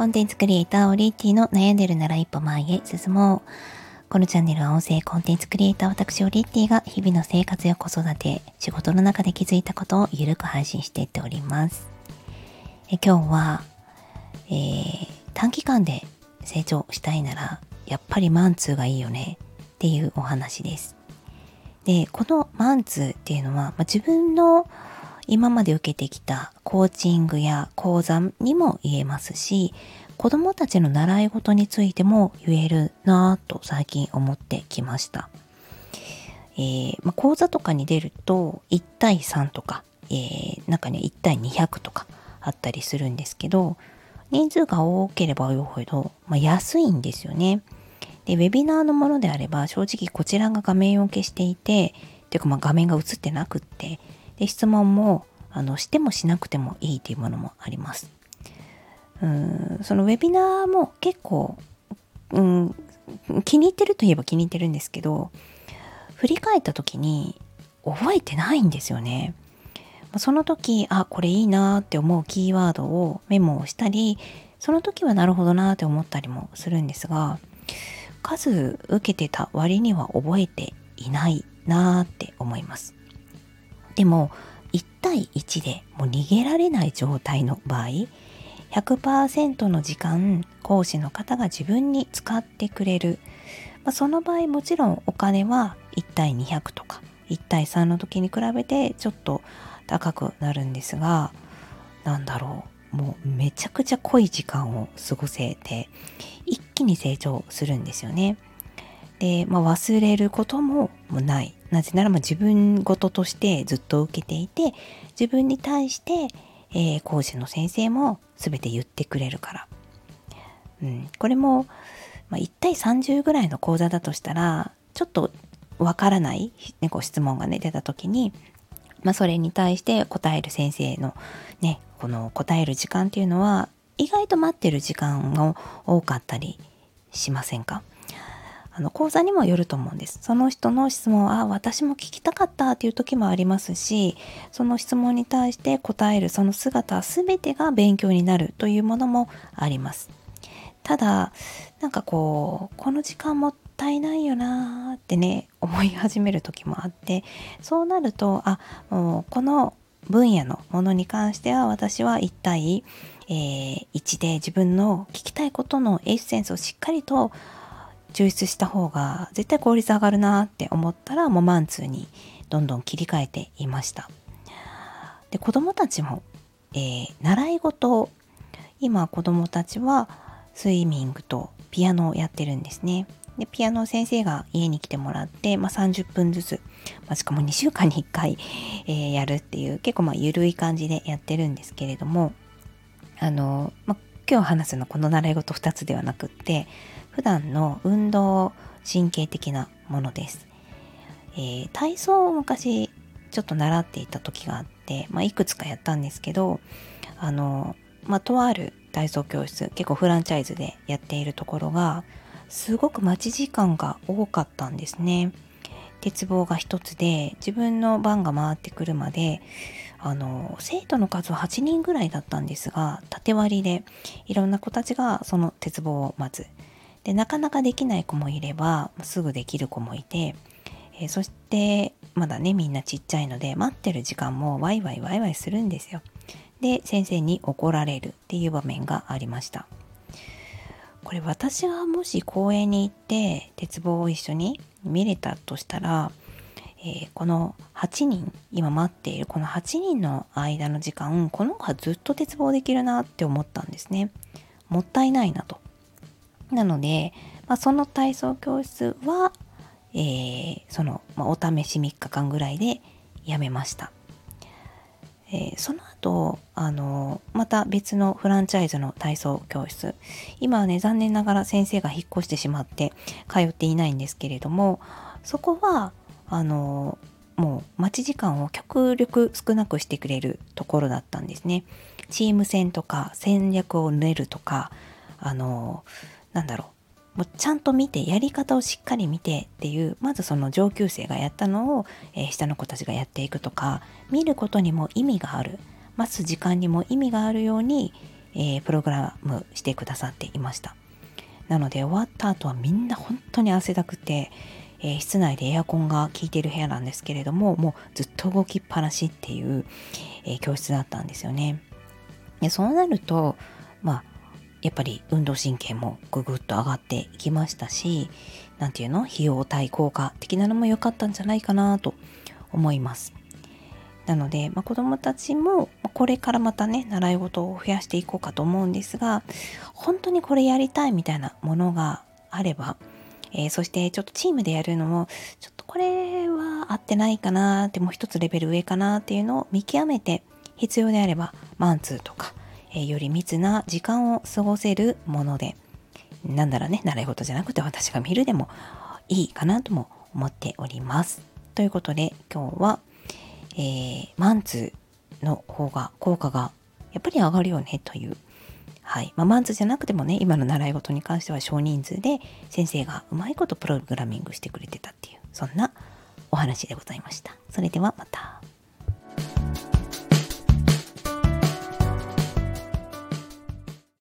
コンテンツクリエイターオリッティの悩んでるなら一歩前へ進もう。このチャンネルは音声コンテンツクリエイター私オリッティが日々の生活や子育て、仕事の中で気づいたことをゆるく配信していっております。え今日は、えー、短期間で成長したいならやっぱりマンツーがいいよねっていうお話です。で、このマンツーっていうのは、まあ、自分の今まで受けてきたコーチングや講座にも言えますし、子供たちの習い事についても言えるなぁと最近思ってきました。えー、まあ、講座とかに出ると1対3とか、えー、中には1対200とかあったりするんですけど、人数が多ければ多いほど、まあ、安いんですよね。で、ウェビナーのものであれば、正直こちらが画面を消していて、ていうかまあ画面が映ってなくって、で質問もあのしてもしなくてもいいというものもあります。うんそのウェビナーも結構、うん、気に入ってるといえば気に入ってるんですけど振り返った時に覚えてないんですよね。その時あこれいいなって思うキーワードをメモをしたりその時はなるほどなって思ったりもするんですが数受けてた割には覚えていないなって思います。でも1対1でもう逃げられない状態の場合100%の時間講師の方が自分に使ってくれる、まあ、その場合もちろんお金は1対200とか1対3の時に比べてちょっと高くなるんですがなんだろうもうめちゃくちゃ濃い時間を過ごせて一気に成長するんですよね。で、まあ、忘れることもない。なぜならま自分事としてずっと受けていて、自分に対して、えー、講師の先生も全て言ってくれるから。うん、これも、まあ、1対30ぐらいの講座だとしたら、ちょっとわからない、ね、こう質問がね、出た時に、まあ、それに対して答える先生のね、この答える時間っていうのは、意外と待ってる時間が多かったりしませんか？あの講座にもよると思うんです。その人の質問あ私も聞きたかったっていう時もありますしその質問に対して答えるその姿全てが勉強になるというものもあります。ただなんかこうこの時間もったいないよなーってね思い始める時もあってそうなるとあもうこの分野のものに関しては私は一体、えー、1で自分の聞きたいことのエッセンスをしっかりと抽出した方が絶対効率上がるなって思ったらもうマンツーにどんどん切り替えていました。で子供たちも、えー、習い事今子供たちはスイミングとピアノをやってるんですね。でピアノ先生が家に来てもらって、まあ、30分ずつ、まあ、しかも2週間に1回、えー、やるっていう結構まあ緩い感じでやってるんですけれどもあの、まあ、今日話すのはこの習い事2つではなくって普段の運動神経的なものです。えー、体操を昔ちょっと習っていた時があって、まあ、いくつかやったんですけどあの、まあ、とある体操教室結構フランチャイズでやっているところがすごく待ち時間が多かったんですね。鉄棒が一つで自分の番が回ってくるまであの生徒の数は8人ぐらいだったんですが縦割りでいろんな子たちがその鉄棒を待つでなかなかできない子もいればすぐできる子もいて、えー、そしてまだねみんなちっちゃいので待ってる時間もワイワイワイワイするんですよ。で先生に怒られるっていう場面がありました。これ私がもし公園に行って鉄棒を一緒に見れたとしたら、えー、この8人今待っているこの8人の間の時間この子はずっと鉄棒できるなって思ったんですね。もったいないなと。なので、まあ、その体操教室は、えー、その、まあ、お試し3日間ぐらいでやめました。えー、その後、あのまた別のフランチャイズの体操教室今はね残念ながら先生が引っ越してしまって通っていないんですけれどもそこはあのもう待ち時間を極力少なくしてくれるところだったんですね。チーム戦とか戦略を練るとかあのなんだろう。もうちゃんと見てやり方をしっかり見てっていうまずその上級生がやったのを、えー、下の子たちがやっていくとか見ることにも意味がある。待つ時間にも意味があるように、えー、プログラムしてくださっていました。なので終わった後はみんな本当に汗だくて、えー、室内でエアコンが効いてる部屋なんですけれどももうずっと動きっぱなしっていう、えー、教室だったんですよね。でそうなるとまあやっぱり運動神経もぐぐっと上がっていきましたし何て言うの費用対効果的なのも良かったんじゃないかなと思います。なので、まあ、子どもたちもこれからまたね習い事を増やしていこうかと思うんですが本当にこれやりたいみたいなものがあれば、えー、そしてちょっとチームでやるのもちょっとこれは合ってないかなってもう一つレベル上かなっていうのを見極めて必要であればマンツーとか、えー、より密な時間を過ごせるものでなんだろうね習い事じゃなくて私が見るでもいいかなとも思っております。ということで今日はえー、マンツーの方が効果がやっぱり上がるよねという。はいまあ、マンツじゃなくてもね今の習い事に関しては少人数で先生がうまいことプログラミングしてくれてたっていうそんなお話でございました。それではまた。